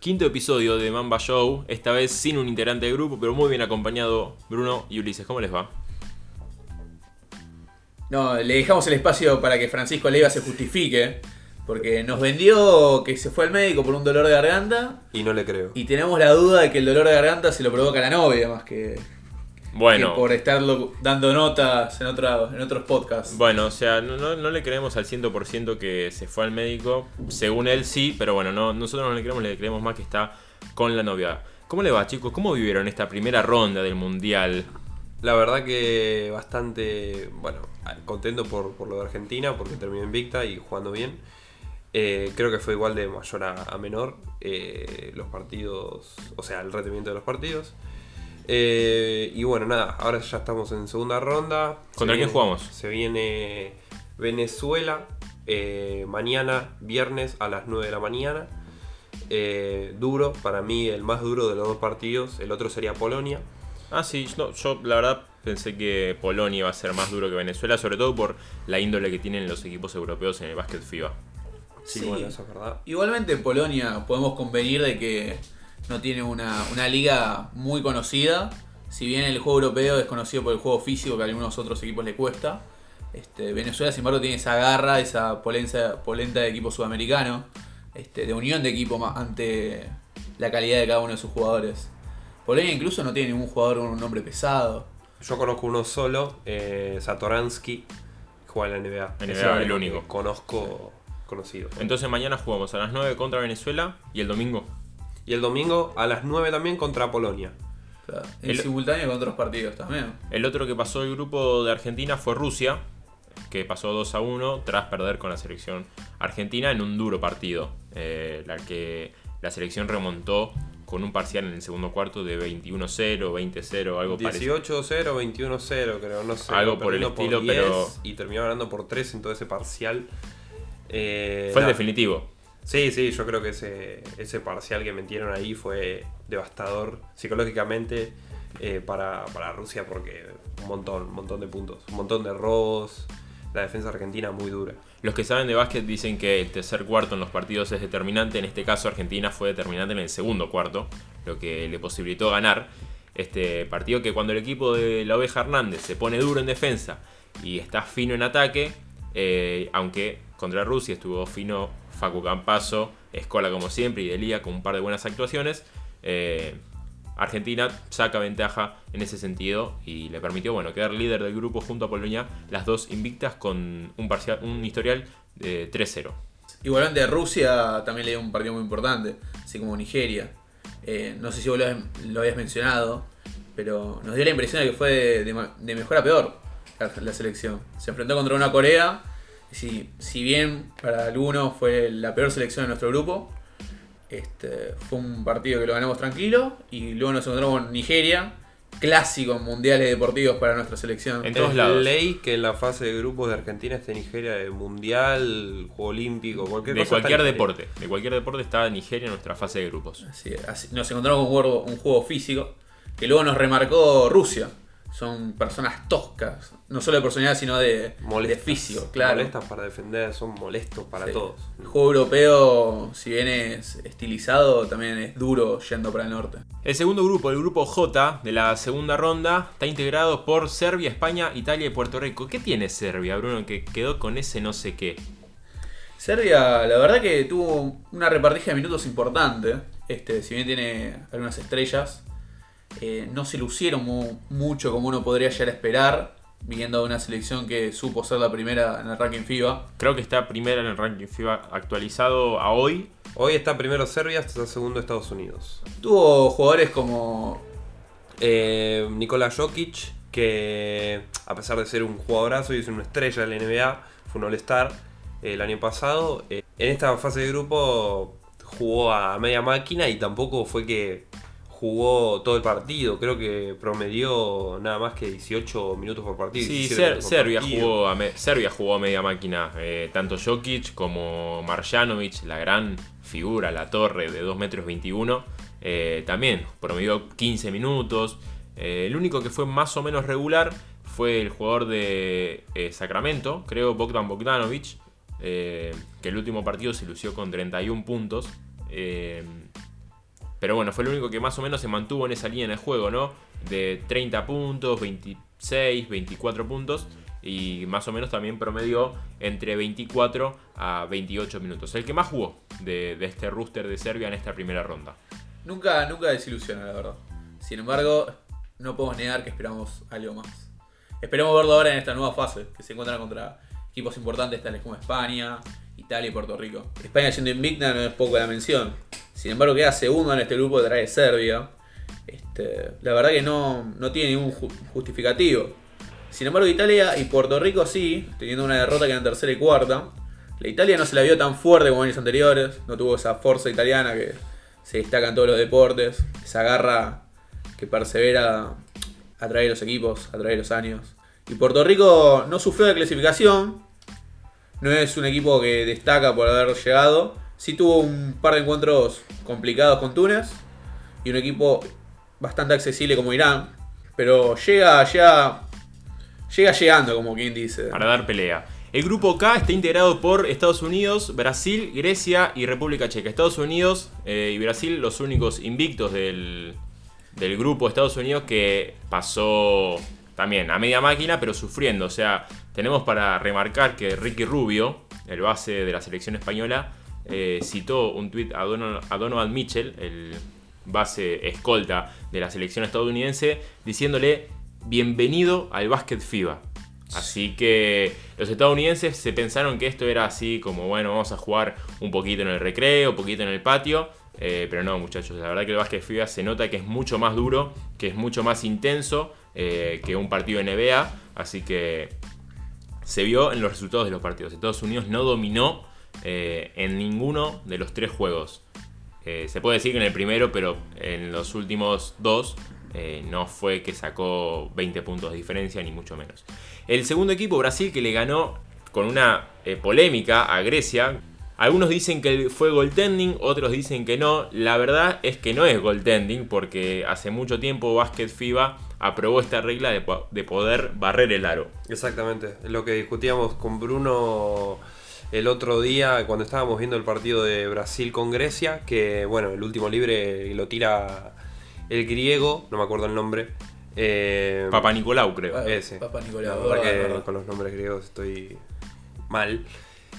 Quinto episodio de Mamba Show, esta vez sin un integrante del grupo, pero muy bien acompañado Bruno y Ulises. ¿Cómo les va? No, le dejamos el espacio para que Francisco Leiva se justifique, porque nos vendió que se fue al médico por un dolor de garganta Y no le creo. y tenemos la duda de que el dolor de garganta se lo provoca la novia más que, Bueno, que por estarlo dando notas en, otra- en otros podcasts. bueno, o sea, no, no- no le creemos al 100% que se fue al médico. Según él sí, pero bueno, no, nosotros no le creemos, le creemos más que está con la novia. ¿Cómo le va, chicos? ¿Cómo vivieron esta primera ronda del Mundial? La verdad que bastante, bueno, contento por, por lo de Argentina, porque terminó invicta y jugando bien. Eh, creo que fue igual de mayor a, a menor eh, los partidos, o sea, el rendimiento de los partidos. Eh, y bueno, nada, ahora ya estamos en segunda ronda. Se ¿Contra quién viene- jugamos? Se viene Venezuela eh, mañana, viernes a las 9 de la mañana. Eh, duro, para mí el más duro de los dos partidos. El otro sería Polonia. Ah, sí, no, yo la verdad pensé que Polonia iba a ser más duro que Venezuela, sobre todo por la índole que tienen los equipos europeos en el básquet FIBA. Sí, Sí. bueno, eso es verdad. Igualmente en Polonia podemos convenir de que no tiene una, una liga muy conocida. Si bien el juego europeo es conocido por el juego físico que a algunos otros equipos le cuesta. Este, Venezuela, sin embargo, tiene esa garra, esa polenta, polenta de equipo sudamericano. Este, de unión de equipo ante la calidad de cada uno de sus jugadores. Polonia incluso no tiene ningún jugador con un nombre pesado. Yo conozco uno solo, eh, Satoransky, que juega en la NBA. NBA, es el único. que Conozco, conocido. Entonces mañana jugamos a las 9 contra Venezuela y el domingo. Y el domingo a las 9 también contra Polonia. En El- simultáneo con otros partidos también. El otro que pasó el grupo de Argentina fue Rusia, que pasó 2 a 1 tras perder con la selección argentina en un duro partido. eh, la que la selección remontó con un parcial en el segundo cuarto de 21-0, 20-0, algo parecido. 18-0, 21-0, creo, no sé. Algo por el estilo, 10 pero- Y terminó ganando por 3 en todo ese parcial. Eh, Fue el definitivo. Sí, sí, yo creo que ese, ese parcial que metieron ahí fue devastador psicológicamente eh, para, para Rusia porque un montón, un montón de puntos, un montón de robos, la defensa argentina muy dura. Los que saben de básquet dicen que el tercer cuarto en los partidos es determinante. En este caso, Argentina fue determinante en el segundo cuarto, lo que le posibilitó ganar este partido. Que cuando el equipo de la Oveja Hernández se pone duro en defensa y está fino en ataque, eh, aunque contra Rusia estuvo fino Facu Campazo, Escola como siempre y Delía con un par de buenas actuaciones. eh, Argentina saca ventaja en ese sentido y le permitió bueno, quedar líder del grupo junto a Polonia, las dos invictas con un, parcial, un historial de 3-0. Igualmente Rusia también le dio un partido muy importante, así como Nigeria. Eh, no sé si vos lo, habías mencionado, pero nos dio la impresión de que fue de, mejor a peor la, la selección. Se enfrentó contra una Corea, si, si bien para algunos fue la peor selección de nuestro grupo, este, fue un partido que lo ganamos tranquilo y luego nos encontramos con Nigeria, clásico en mundiales deportivos para nuestra selección. En todos es lados. ley que en la fase de grupos de Argentina esté Nigeria de mundial, juego olímpico, cualquier De cosa. cualquier deporte. De cualquier deporte está Nigeria en nuestra fase de grupos. Así, así- nos encontramos con un juego, un juego físico que luego nos remarcó Rusia. Son personas toscas, no solo de personalidad, sino de, de Molestas, físico, claro. Molestas para defender, son molestos para Sí. todos. El juego europeo, si bien es estilizado, también es duro yendo para el norte. El segundo grupo, el grupo J de la segunda ronda, está integrado por Serbia, España, Italia y Puerto Rico. ¿Qué tiene Serbia, Bruno, que quedó con ese no sé qué? Serbia, la verdad que tuvo una repartija de minutos importante. Este, si bien tiene algunas estrellas, eh, no se lucieron mu- mucho como uno podría llegar a esperar, viniendo de una selección que supo ser la primera en el ranking FIBA. Creo que está primera en el ranking FIBA actualizado a hoy. Hoy está primero Serbia, está segundo Estados Unidos. Tuvo jugadores como Eh, Nikola Jokic, que a pesar de ser un jugadorazo y es una estrella de la NBA, fue un All-Star eh, el año pasado. eh, en esta fase de grupo jugó a media máquina y tampoco fue que jugó todo el partido. Creo que promedió nada más que 18 minutos por partido. Sí, 17 Ser- minutos por Serbia, partido. jugó a Serbia jugó a media máquina. eh, tanto Jokic como Marjanovic, la gran figura, la torre de 2 metros 21. eh, también promedió 15 minutos. Eh, el único que fue más o menos regular fue el jugador de Sacramento, creo Bogdan Bogdanovic, que el último partido se lució con 31 puntos. Pero bueno, fue el único que más o menos se mantuvo en esa línea el juego, ¿no? De 30 puntos, 26, 24 puntos. Y más o menos también promedió entre 24 a 28 minutos. El que más jugó de, de este rooster de Serbia en esta primera ronda. Nunca, nunca desilusiona, la verdad. Sin embargo, no podemos negar que esperamos algo más. Esperemos verlo ahora en esta nueva fase, que se encuentran contra equipos importantes tales como España, Italia y Puerto Rico. España siendo invicta no es poco la mención. Sin embargo, queda segundo en este grupo que trae Serbia. Este, la verdad que no, no tiene ningún ju- justificativo. Sin embargo, Italia y Puerto Rico sí, teniendo una derrota que en tercera y cuarta. La Italia no se la vio tan fuerte como años anteriores, no tuvo esa fuerza italiana que se destaca en todos los deportes, esa garra que persevera a través de los equipos, a través de los años. Y Puerto Rico no sufrió de clasificación, no es un equipo que destaca por haber llegado, sí tuvo un par de encuentros complicados con Túnez y un equipo bastante accesible como Irán, pero llega, llega, llega llegando, como quien dice. para dar pelea. El grupo K está integrado por Estados Unidos, Brasil, Grecia y República Checa. Estados Unidos eh, y Brasil los únicos invictos del, del grupo de Estados Unidos que pasó también a media máquina pero sufriendo. O sea, tenemos para remarcar que Ricky Rubio, el base de la selección española, eh, citó un tuit a, Dono- a Donovan Mitchell, el base escolta de la selección estadounidense, diciéndole bienvenido al básquet FIBA. Así que los estadounidenses se pensaron que esto era así como, bueno, vamos a jugar un poquito en el recreo, un poquito en el patio. eh, pero no, muchachos, la verdad que el básquet FIBA se nota que es mucho más duro, que es mucho más intenso eh, que un partido NBA. Así que se vio en los resultados de los partidos. Estados Unidos no dominó eh, en ninguno de los tres juegos. Eh, se puede decir que en el primero, pero en los últimos dos eh, no fue que sacó 20 puntos de diferencia, ni mucho menos. El segundo equipo, Brasil, que le ganó con una polémica a Grecia. Algunos dicen que fue goaltending, otros dicen que no. La verdad es que no es goaltending, porque hace mucho tiempo Basket FIBA aprobó esta regla de, de poder barrer el aro. Exactamente, es lo que discutíamos con Bruno el otro día cuando estábamos viendo el partido de Brasil con Grecia, que bueno, el último libre lo tira el griego, no me acuerdo el nombre. eh, Papa Nicolau, creo. Ah, ese. Papá La Nicolau, verdad, verdad. con los nombres griegos estoy mal.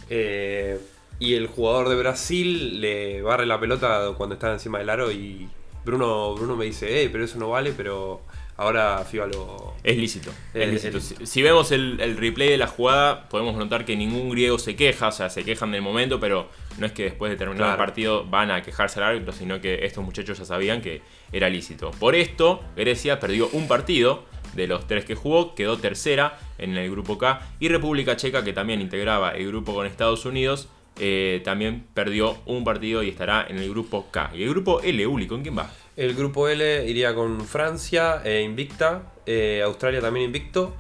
Eh, y el jugador de Brasil le barre la pelota cuando está encima del aro y Bruno, Bruno me dice, eh, pero eso no vale, pero ahora FIBA lo... Es lícito. es Es lícito. lícito. Si, si vemos el, el replay de la jugada, podemos notar que ningún griego se queja, o sea, se quejan del momento, pero no es que después de terminar el partido van a quejarse al árbitro, sino que estos muchachos ya sabían que era lícito. Por esto, Grecia perdió un partido de los tres que jugó, quedó tercera en el grupo K, y República Checa, que también integraba el grupo con Estados Unidos, eh, también perdió un partido y estará en el grupo K. Y el grupo L, Uli, ¿con quién va? El grupo L iría con Francia, eh, invicta, eh, Australia también invicto,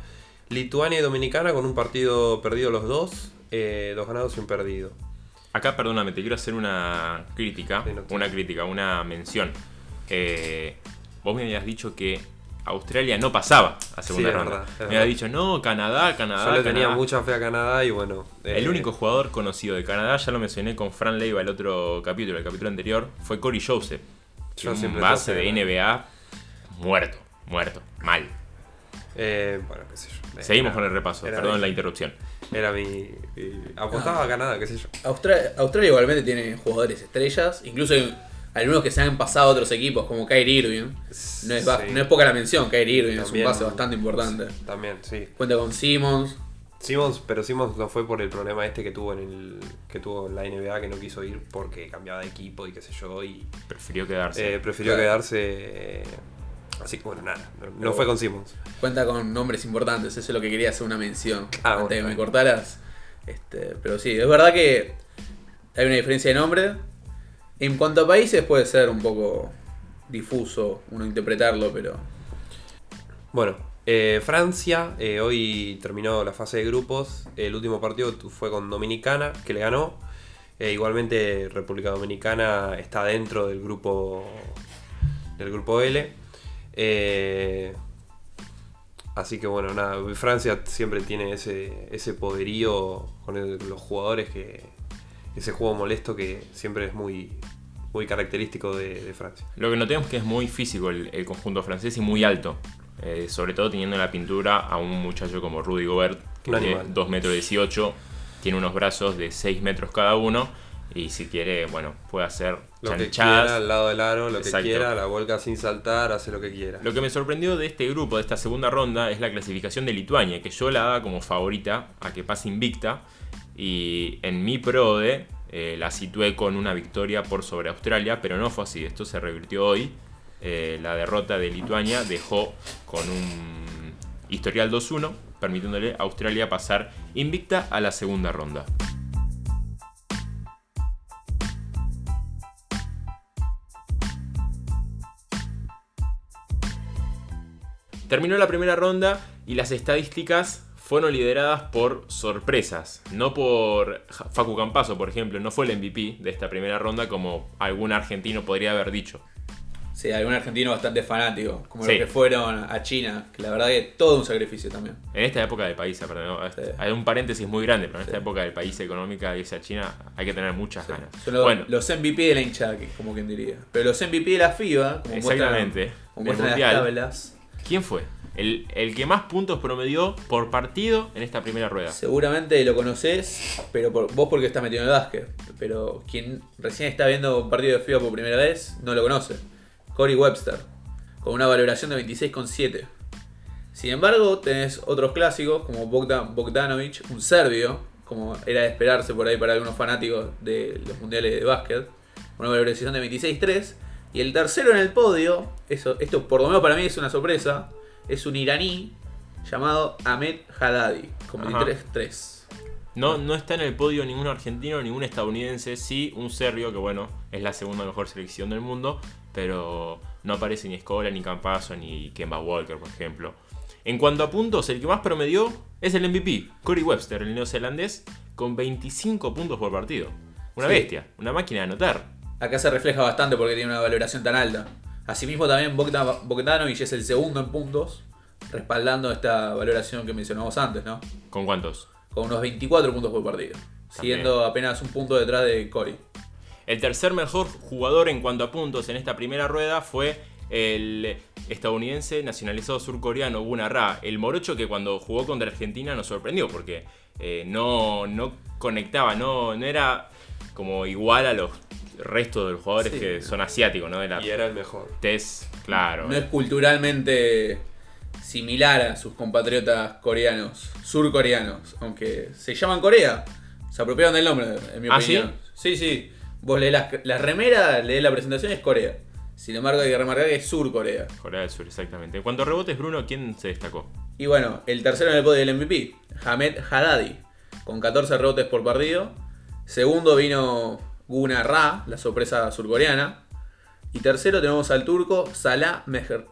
Lituania y Dominicana con un partido perdido los dos, eh, dos ganados y un perdido. Acá, perdóname, te quiero hacer una crítica. Sí, no te- Una crítica, una mención. Vos me habías dicho que Australia no pasaba a segunda Sí, ronda. verdad, me verdad. habías dicho, no, Canadá, Canadá. Yo le tenía Canadá". mucha fe a Canadá y bueno... eh, El único jugador conocido de Canadá, ya lo mencioné con Fran Leiva el otro capítulo, el capítulo anterior, fue Corey Joseph. Yo un base de. NBA muerto, muerto, mal. eh, bueno, qué sé yo. Seguimos Era- con el repaso, perdón mi- la interrupción. Era mi... mi- apostaba a Canadá, qué sé yo. Austra- Australia igualmente tiene jugadores estrellas, incluso hay algunos que se han pasado a otros equipos, como Kyrie Irving. No es, ba- Sí. no es poca la mención, Kyrie Irving es un base bastante importante. También, sí. Cuenta con Simmons. Simmons, pero Simmons no fue por el problema este que tuvo en el que tuvo en la NBA que no quiso ir porque cambiaba de equipo y qué sé yo y Prefirió quedarse. eh, prefirió Claro. quedarse eh, así que bueno nada no, no fue con Simmons Cuenta con nombres importantes, eso es lo que quería hacer una mención Ah, antes bueno, de que me cortaras. Este, pero sí, es verdad que hay una diferencia de nombre. En cuanto a países puede ser un poco difuso uno interpretarlo, pero bueno eh, Francia eh, hoy terminó la fase de grupos. El último partido fue con Dominicana que le ganó. Eh, igualmente República Dominicana está dentro del grupo del grupo L. Así que bueno, nada, Francia siempre tiene ese, ese poderío con los jugadores que ese juego molesto que siempre es muy muy característico de, Francia. Lo que notemos es que es muy físico el, conjunto francés y muy alto. Eh, sobre todo teniendo en la pintura a un muchacho como Rudy Gobert, que tiene 2 metros 18, tiene unos brazos de 6 metros cada uno y si quiere, bueno, puede hacer lo que quiera al lado del aro, lo que quiera, la vuelca sin saltar, hace lo que quiera. Lo que me sorprendió de este grupo, de esta segunda ronda, es la clasificación de Lituania, que yo la daba como favorita a que pase invicta. Y en mi PRODE eh, la situé con una victoria por sobre Australia, pero no fue así. Esto se revirtió hoy. Eh, la derrota de Lituania dejó con un historial 2-1, permitiéndole a Australia pasar invicta a la segunda ronda. Terminó la primera ronda y las estadísticas fueron lideradas por sorpresas, no por Facu Campaso, por ejemplo, no fue el MVP de esta primera ronda como algún argentino podría haber dicho. Sí, algún argentino bastante fanático, como los que fueron a China, que la verdad que todo un sacrificio también. En esta época del país, perdón, hay un paréntesis muy grande, pero en esta época del país económica irse a China hay que tener muchas ganas. bueno, los MVP de la hinchada, como quien diría. Pero los MVP de la FIBA, como Exactamente, muestran, las tablas, ¿Quién fue? El, que más puntos promedió por partido en esta primera rueda. Seguramente lo conoces, pero vos porque estás metido en el básquet. Pero quien recién está viendo un partido de FIBA por primera vez no lo conoce. Corey Webster, con una valoración de 26,7. Sin embargo, tenés otros clásicos como Bogdan Bogdanovic, un serbio, como era de esperarse por ahí para algunos fanáticos de los mundiales de básquet, una valoración de 26,3 y el tercero en el podio, eso, esto por lo menos para mí es una sorpresa, es un iraní llamado Ahmed Haddadi, con 23-3. No, no está en el podio ningún argentino, ningún estadounidense, sí un serbio, que bueno, es la segunda mejor selección del mundo, pero no aparece ni Escola, ni Campaso, ni Kemba Walker, por ejemplo. En cuanto a puntos, el que más promedió es el MVP, Corey Webster, el neozelandés, con 25 puntos por partido. Una bestia, una máquina de anotar acá se refleja bastante porque tiene una valoración tan alta. Asimismo también Bogdanovic es el segundo en puntos, respaldando esta valoración que mencionamos antes, ¿no? ¿Con cuántos? Con unos 24 puntos por partido, siguiendo apenas un punto detrás de Corey. El tercer mejor jugador en cuanto a puntos en esta primera rueda fue el estadounidense nacionalizado surcoreano Gunnar Ra, el morocho que cuando jugó contra Argentina nos sorprendió porque eh, no, no conectaba, no, no era como igual a los resto de los jugadores que son asiáticos, ¿no? y era el mejor. Test, claro. No es culturalmente similar a sus compatriotas coreanos, surcoreanos, aunque se llaman Corea. Se apropiaron del nombre, en mi ¿Ah, opinión. ¿sí? sí, Vos lees la, remera, lees la presentación, es Corea. Sin embargo, hay que remarcar que es Sur Corea. Corea del Sur, exactamente. En cuanto a rebotes, Bruno, ¿quién se destacó? Y bueno, el tercero en el podio del MVP, Hamed Haddadi, con 14 rebotes por partido. Segundo vino Guna Ra, la sorpresa surcoreana. Y tercero tenemos al turco Salah Meher.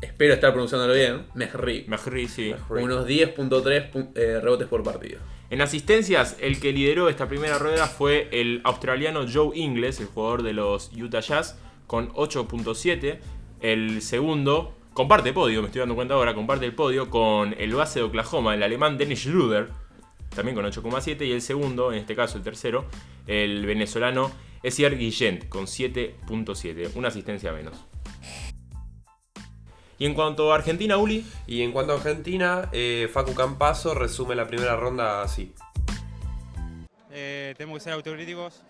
Espero estar pronunciándolo bien. Mehri. Mehri, sí. Unos 10.3 eh, rebotes por partido. En asistencias, el que lideró esta primera rueda fue el australiano Joe Ingles, el jugador de los Utah Jazz, con 8.7. El segundo, comparte podio, me estoy dando cuenta ahora, comparte el podio con el base de Oklahoma, el alemán Dennis Schroeder, también con 8,7. Y el segundo, en este caso el tercero, el venezolano Esier Guillent, con 7,7. Una asistencia menos. Y en cuanto a Argentina, Uli. Y en cuanto a Argentina, eh, Facu Campazo resume la primera ronda así. Eh, tenemos que ser autocríticos.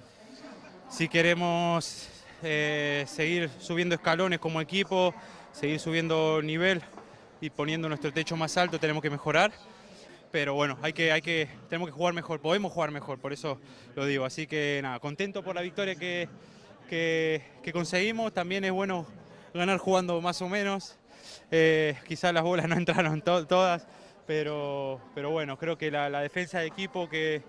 Si queremos eh, seguir subiendo escalones como equipo, seguir subiendo nivel y poniendo nuestro techo más alto, tenemos que mejorar pero bueno, hay que, hay que, tenemos que jugar mejor, podemos jugar mejor, por eso lo digo. Así que nada, contento por la victoria que, que, conseguimos. También es bueno ganar jugando más o menos. Eh, quizás las bolas no entraron todas, pero, pero bueno, creo que la, defensa de equipo que,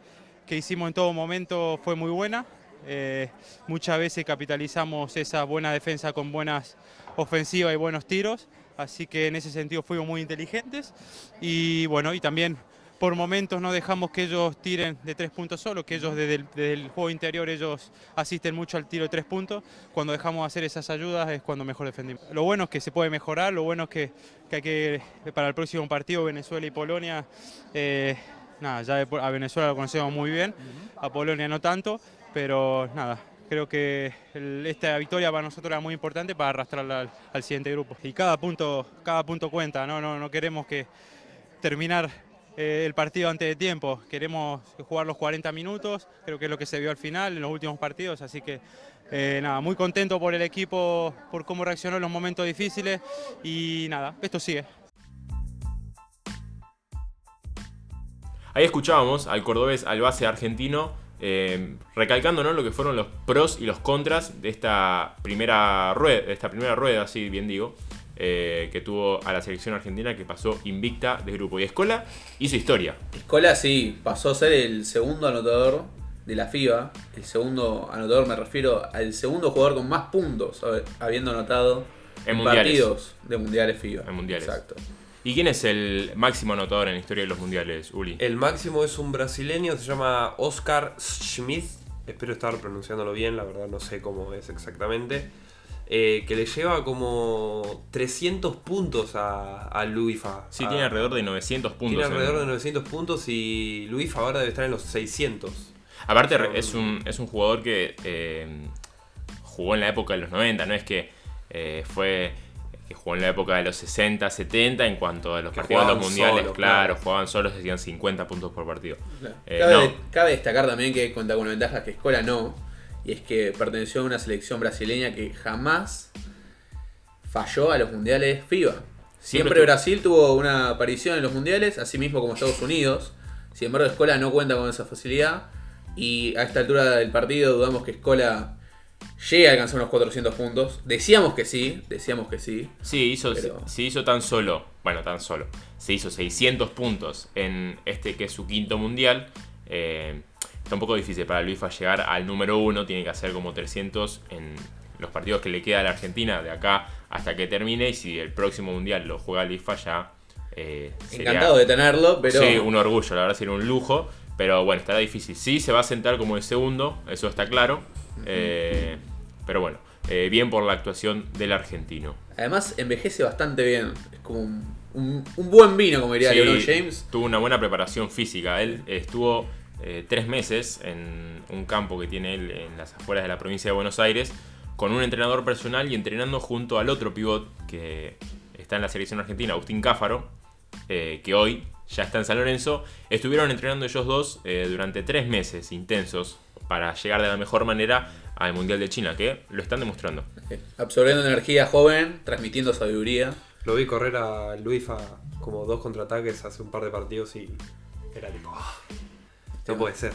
hicimos en todo momento fue muy buena. Eh, muchas veces capitalizamos esa buena defensa con buenas ofensivas y buenos tiros. Así que en ese sentido fuimos muy inteligentes y bueno, y también por momentos no dejamos que ellos tiren de tres puntos solo, que ellos desde el, juego interior ellos asisten mucho al tiro de tres puntos. Cuando dejamos hacer esas ayudas es cuando mejor defendimos. Lo bueno es que se puede mejorar, lo bueno es que, hay que para el próximo partido Venezuela y Polonia, eh, nada, ya a Venezuela lo conocemos muy bien, a Polonia no tanto, pero nada, creo que el- esta victoria para nosotros era muy importante para arrastrarla al, al siguiente grupo. Y cada punto, cada punto cuenta, ¿no? No, no queremos que terminar eh, el partido antes de tiempo, queremos jugar los 40 minutos, creo que es lo que se vio al final en los últimos partidos, así que eh, nada, muy contento por el equipo, por cómo reaccionó en los momentos difíciles y nada, esto sigue. Ahí escuchábamos al cordobés, al base argentino, eh, recalcando ¿no? lo que fueron los pros y los contras de esta primera rueda, de esta primera rueda, así bien digo, eh, que tuvo a la selección argentina que pasó invicta de grupo. Y Escola hizo historia. Escola sí, pasó a ser el segundo anotador de la FIBA. El segundo anotador me refiero al segundo jugador con más puntos hab- habiendo anotado En en, mundiales. partidos de mundiales FIBA. En mundiales. Exacto. ¿Y quién es el máximo anotador en la historia de los mundiales, Uli? El máximo es un brasileño, se llama Oscar Schmidt. Espero estar pronunciándolo bien, la verdad no sé cómo es exactamente. Eh, que le lleva como 300 puntos a, a Luifa. Sí, A- tiene alrededor de 900 puntos. tiene en- alrededor de 900 puntos y Luifa ahora debe estar en los 600. Aparte, Son- es un, es un jugador que eh, jugó en la época de los 90, no es que eh, fue que jugó en la época de los 60, 70 en cuanto a los Que partidos de los mundiales, solos, claro, claro. jugaban solos, hacían 50 puntos por partido. Claro. Eh, cabe, no. cabe destacar también que cuenta con una ventaja que Escola no. Y es que perteneció a una selección brasileña que jamás falló a los mundiales FIBA. Siempre Brasil tuvo una aparición en los mundiales, así mismo como Estados Unidos. Sin embargo, Escola no cuenta con esa facilidad. Y a esta altura del partido dudamos que Escola llegue a alcanzar unos 400 puntos. Decíamos que sí, decíamos que sí. Sí, hizo, Pero- se hizo tan solo, bueno, tan solo, se hizo 600 puntos en este que es su quinto mundial. Eh, está un poco difícil para Luifa llegar al número uno, tiene que hacer como 300 en los partidos que le queda a la Argentina de acá hasta que termine. Y si el próximo mundial lo juega Luifa, ya eh, sería- Encantado de tenerlo, pero Sí, un orgullo, la verdad sería un lujo. Pero bueno, estará difícil. Sí, se va a sentar como el segundo, eso está claro. Eh, pero bueno, eh, bien por la actuación del argentino. además envejece bastante bien. Es como un, un- un buen vino, como diría Sí, LeBron James. Tuvo una buena preparación física. Él estuvo eh, tres meses en un campo que tiene él en las afueras de la provincia de Buenos Aires con un entrenador personal y entrenando junto al otro pivot que está en la selección argentina, Agustín Cáfaro, eh, que hoy ya está en San Lorenzo. Estuvieron entrenando ellos dos eh, durante tres meses intensos para llegar de la mejor manera al Mundial de China, que lo están demostrando. Absorbiendo energía joven, transmitiendo sabiduría. Lo vi correr a Luifa como dos contraataques hace un par de partidos y era tipo. "Ah, no puede ser.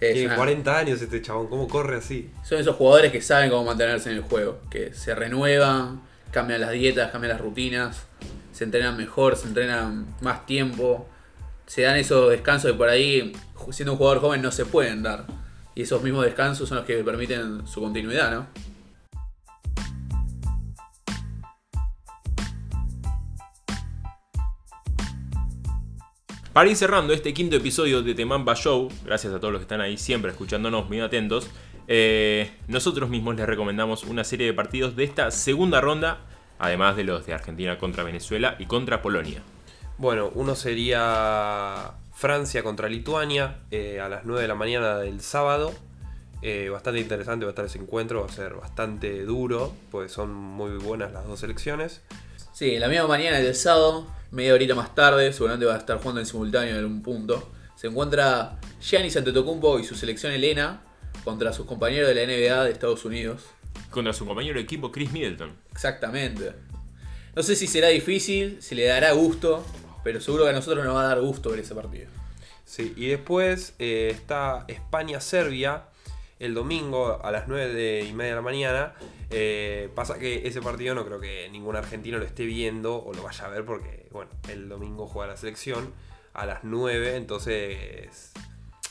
Es Tiene una- 40 años este chabón, ¿cómo corre así? Son esos jugadores que saben cómo mantenerse en el juego, que se renuevan, cambian las dietas, cambian las rutinas, se entrenan mejor, se entrenan más tiempo, se dan esos descansos que por ahí, ju- siendo un jugador joven, no se pueden dar. Y esos mismos descansos son los que permiten su continuidad, ¿no? Para ir cerrando este quinto episodio de Temamba Show, gracias a todos los que están ahí siempre escuchándonos, bien atentos, eh, nosotros mismos les recomendamos una serie de partidos de esta segunda ronda, además de los de Argentina contra Venezuela y contra Polonia. Bueno, uno sería Francia contra Lituania eh, a las 9 de la mañana del sábado. Eh, bastante interesante va a estar ese encuentro, va a ser bastante duro, pues son muy buenas las dos selecciones. Sí, la misma mañana del sábado, media horita más tarde, seguramente va a estar jugando en simultáneo en algún punto. Se encuentra Giannis Antetokounmpo y su selección Elena contra sus compañeros de la NBA de Estados Unidos. Contra su compañero de equipo Chris Middleton. Exactamente. No sé si será difícil, si le dará gusto, pero seguro que a nosotros nos va a dar gusto ver ese partido. Sí, y después eh, está España-Serbia el domingo a las 9 de y media de la mañana. Eh, pasa que ese partido no creo que ningún argentino lo esté viendo o lo vaya a ver porque, bueno, el domingo juega la selección a las 9, entonces...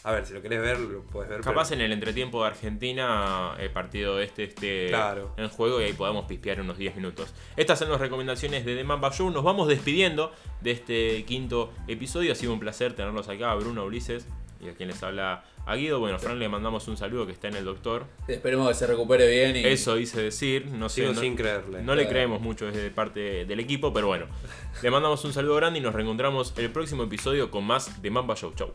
A ver, si lo querés ver, lo puedes ver. Capaz pero- en el entretiempo de Argentina el partido este esté Claro. en juego y ahí podamos pispear unos 10 minutos. Estas son las recomendaciones de The Mamba Show. Nos vamos despidiendo de este quinto episodio. Ha sido un placer tenerlos acá, Bruno, Ulises y a quien les habla a Guido. Bueno, Fran le mandamos un saludo que está en el doctor. Esperemos que se recupere bien y Eso hice decir, no sé. Sigo no- sin creerle. No le creemos mucho desde parte del equipo, pero bueno. Le mandamos un saludo grande y nos reencontramos el próximo episodio con más de Mamba Show. Chau.